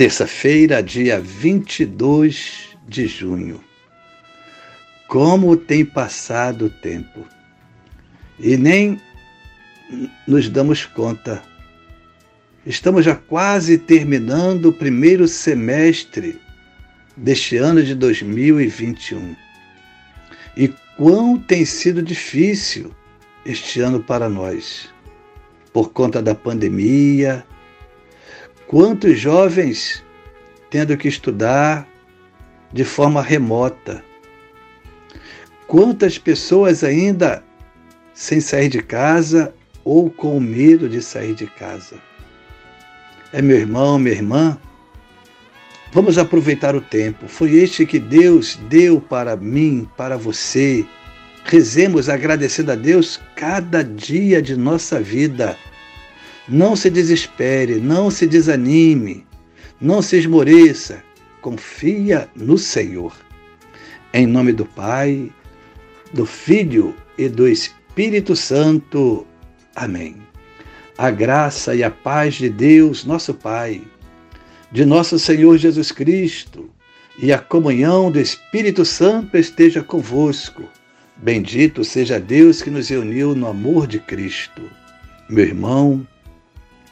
Terça-feira, dia 22 de junho. Como tem passado o tempo e nem nos damos conta. Estamos já quase terminando o primeiro semestre deste ano de 2021. E quão tem sido difícil este ano para nós, por conta da pandemia, Quantos jovens tendo que estudar de forma remota? Quantas pessoas ainda sem sair de casa ou com medo de sair de casa? É meu irmão, minha irmã? Vamos aproveitar o tempo. Foi este que Deus deu para mim, para você. Rezemos agradecendo a Deus cada dia de nossa vida não se desespere, não se desanime, não se esmoreça. Confia no Senhor. Em nome do Pai, do Filho e do Espírito Santo. Amém. A graça e a paz de Deus, nosso Pai, de nosso Senhor Jesus Cristo e a comunhão do Espírito Santo esteja convosco. Bendito seja Deus que nos reuniu no amor de Cristo. Meu irmão,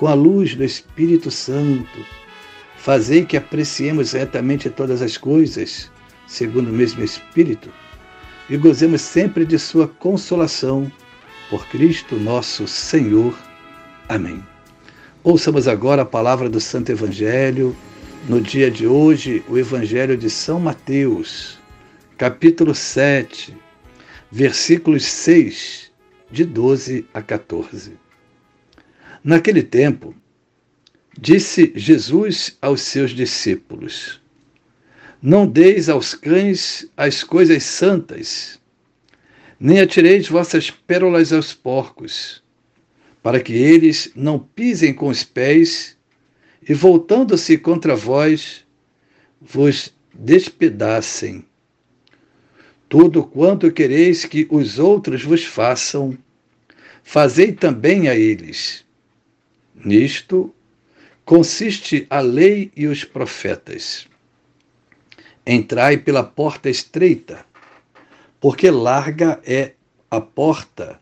com a luz do Espírito Santo. Fazei que apreciemos retamente todas as coisas, segundo o mesmo Espírito, e gozemos sempre de Sua consolação. Por Cristo nosso Senhor. Amém. Ouçamos agora a palavra do Santo Evangelho. No dia de hoje, o Evangelho de São Mateus, capítulo 7, versículos 6, de 12 a 14. Naquele tempo, disse Jesus aos seus discípulos: Não deis aos cães as coisas santas, nem atireis vossas pérolas aos porcos, para que eles não pisem com os pés e, voltando-se contra vós, vos despedacem. Tudo quanto quereis que os outros vos façam, fazei também a eles Nisto consiste a lei e os profetas. Entrai pela porta estreita, porque larga é a porta,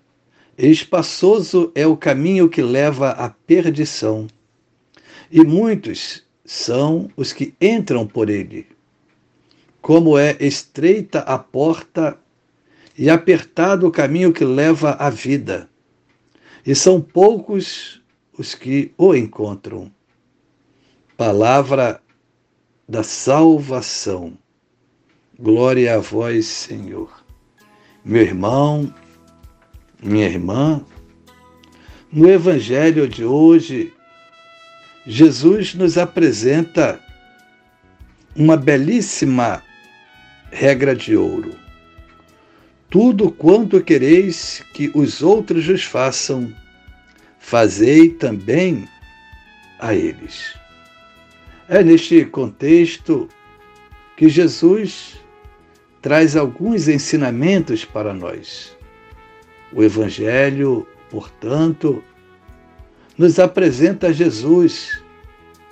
espaçoso é o caminho que leva à perdição, e muitos são os que entram por ele. Como é estreita a porta e apertado o caminho que leva à vida, e são poucos os que o encontram. Palavra da salvação. Glória a vós, Senhor. Meu irmão, minha irmã, no Evangelho de hoje, Jesus nos apresenta uma belíssima regra de ouro. Tudo quanto quereis que os outros vos façam, fazei também a eles. É neste contexto que Jesus traz alguns ensinamentos para nós. O Evangelho, portanto, nos apresenta Jesus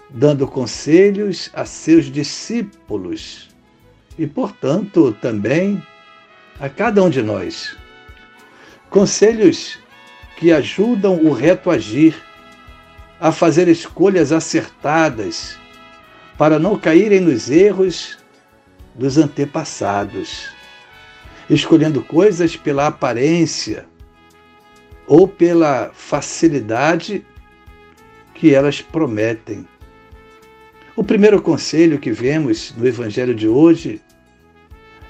dando conselhos a seus discípulos e, portanto, também a cada um de nós. Conselhos que ajudam o reto agir, a fazer escolhas acertadas, para não caírem nos erros dos antepassados, escolhendo coisas pela aparência ou pela facilidade que elas prometem. O primeiro conselho que vemos no Evangelho de hoje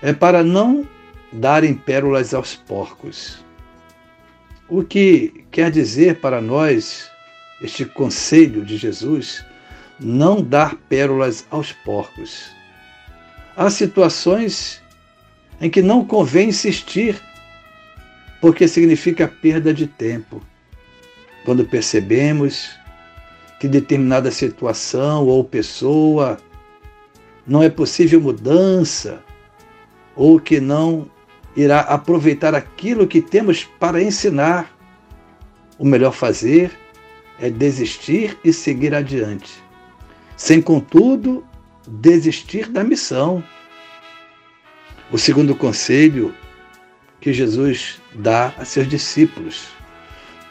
é para não darem pérolas aos porcos. O que quer dizer para nós este conselho de Jesus? Não dar pérolas aos porcos. Há situações em que não convém insistir, porque significa perda de tempo. Quando percebemos que determinada situação ou pessoa não é possível mudança, ou que não irá aproveitar aquilo que temos para ensinar. O melhor fazer é desistir e seguir adiante, sem, contudo, desistir da missão. O segundo conselho que Jesus dá a seus discípulos: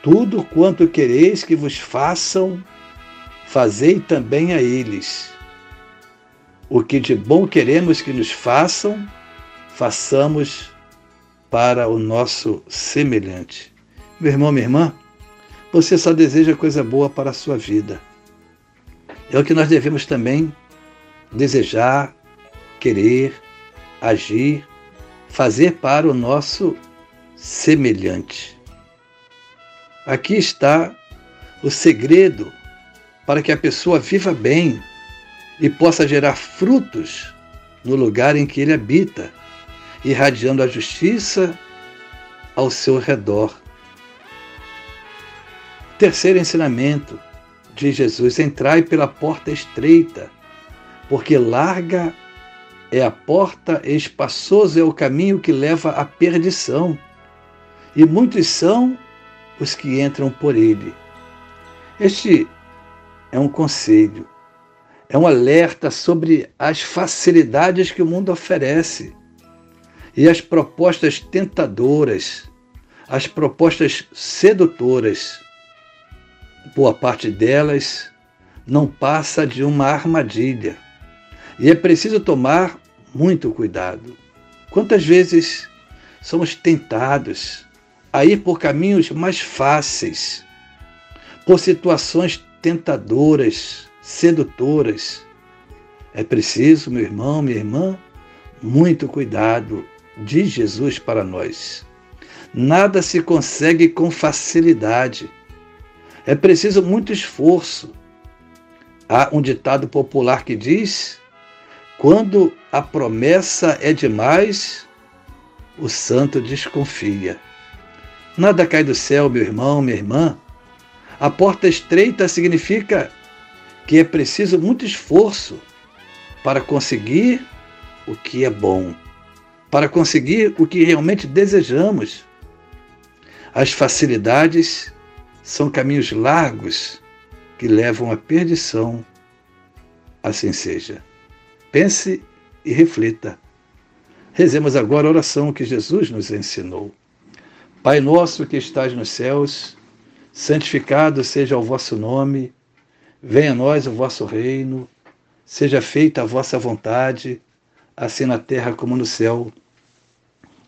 Tudo quanto quereis que vos façam, fazei também a eles. O que de bom queremos que nos façam, façamos para o nosso semelhante. Meu irmão, minha irmã, você só deseja coisa boa para a sua vida. É o que nós devemos também desejar, querer, agir, fazer para o nosso semelhante. Aqui está o segredo para que a pessoa viva bem e possa gerar frutos no lugar em que ele habita irradiando a justiça ao seu redor. Terceiro ensinamento de Jesus: entrai pela porta estreita, porque larga é a porta e espaçoso é o caminho que leva à perdição, e muitos são os que entram por ele. Este é um conselho, é um alerta sobre as facilidades que o mundo oferece e as propostas tentadoras, as propostas sedutoras, boa parte delas não passa de uma armadilha. E é preciso tomar muito cuidado. Quantas vezes somos tentados a ir por caminhos mais fáceis, por situações tentadoras, sedutoras? É preciso, meu irmão, minha irmã, muito cuidado de Jesus para nós. Nada se consegue com facilidade. É preciso muito esforço. Há um ditado popular que diz: quando a promessa é demais, o santo desconfia. Nada cai do céu, meu irmão, minha irmã. A porta estreita significa que é preciso muito esforço para conseguir o que é bom para conseguir o que realmente desejamos. As facilidades são caminhos largos que levam à perdição. Assim seja. Pense e reflita. Rezemos agora a oração que Jesus nos ensinou. Pai nosso que estás nos céus, santificado seja o vosso nome, venha a nós o vosso reino, seja feita a vossa vontade, assim na terra como no céu.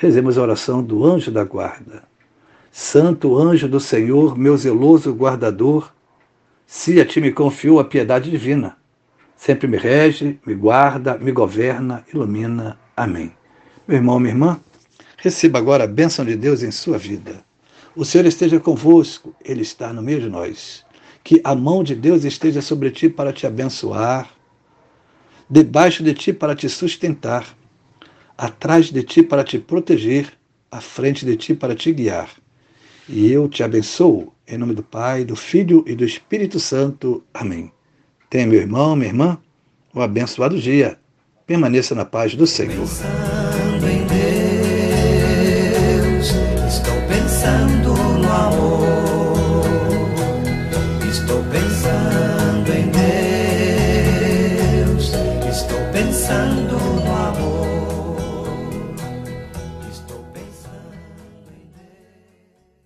Rezemos a oração do anjo da guarda. Santo anjo do Senhor, meu zeloso guardador, se a ti me confiou a piedade divina, sempre me rege, me guarda, me governa, ilumina. Amém. Meu irmão, minha irmã, receba agora a bênção de Deus em sua vida. O Senhor esteja convosco, Ele está no meio de nós. Que a mão de Deus esteja sobre ti para te abençoar, debaixo de ti para te sustentar atrás de ti para te proteger, à frente de ti para te guiar. E eu te abençoo, em nome do Pai, do Filho e do Espírito Santo. Amém. Tenha, meu irmão, minha irmã, um abençoado dia. Permaneça na paz do Senhor. Pensando em Deus, estou pensando no amor.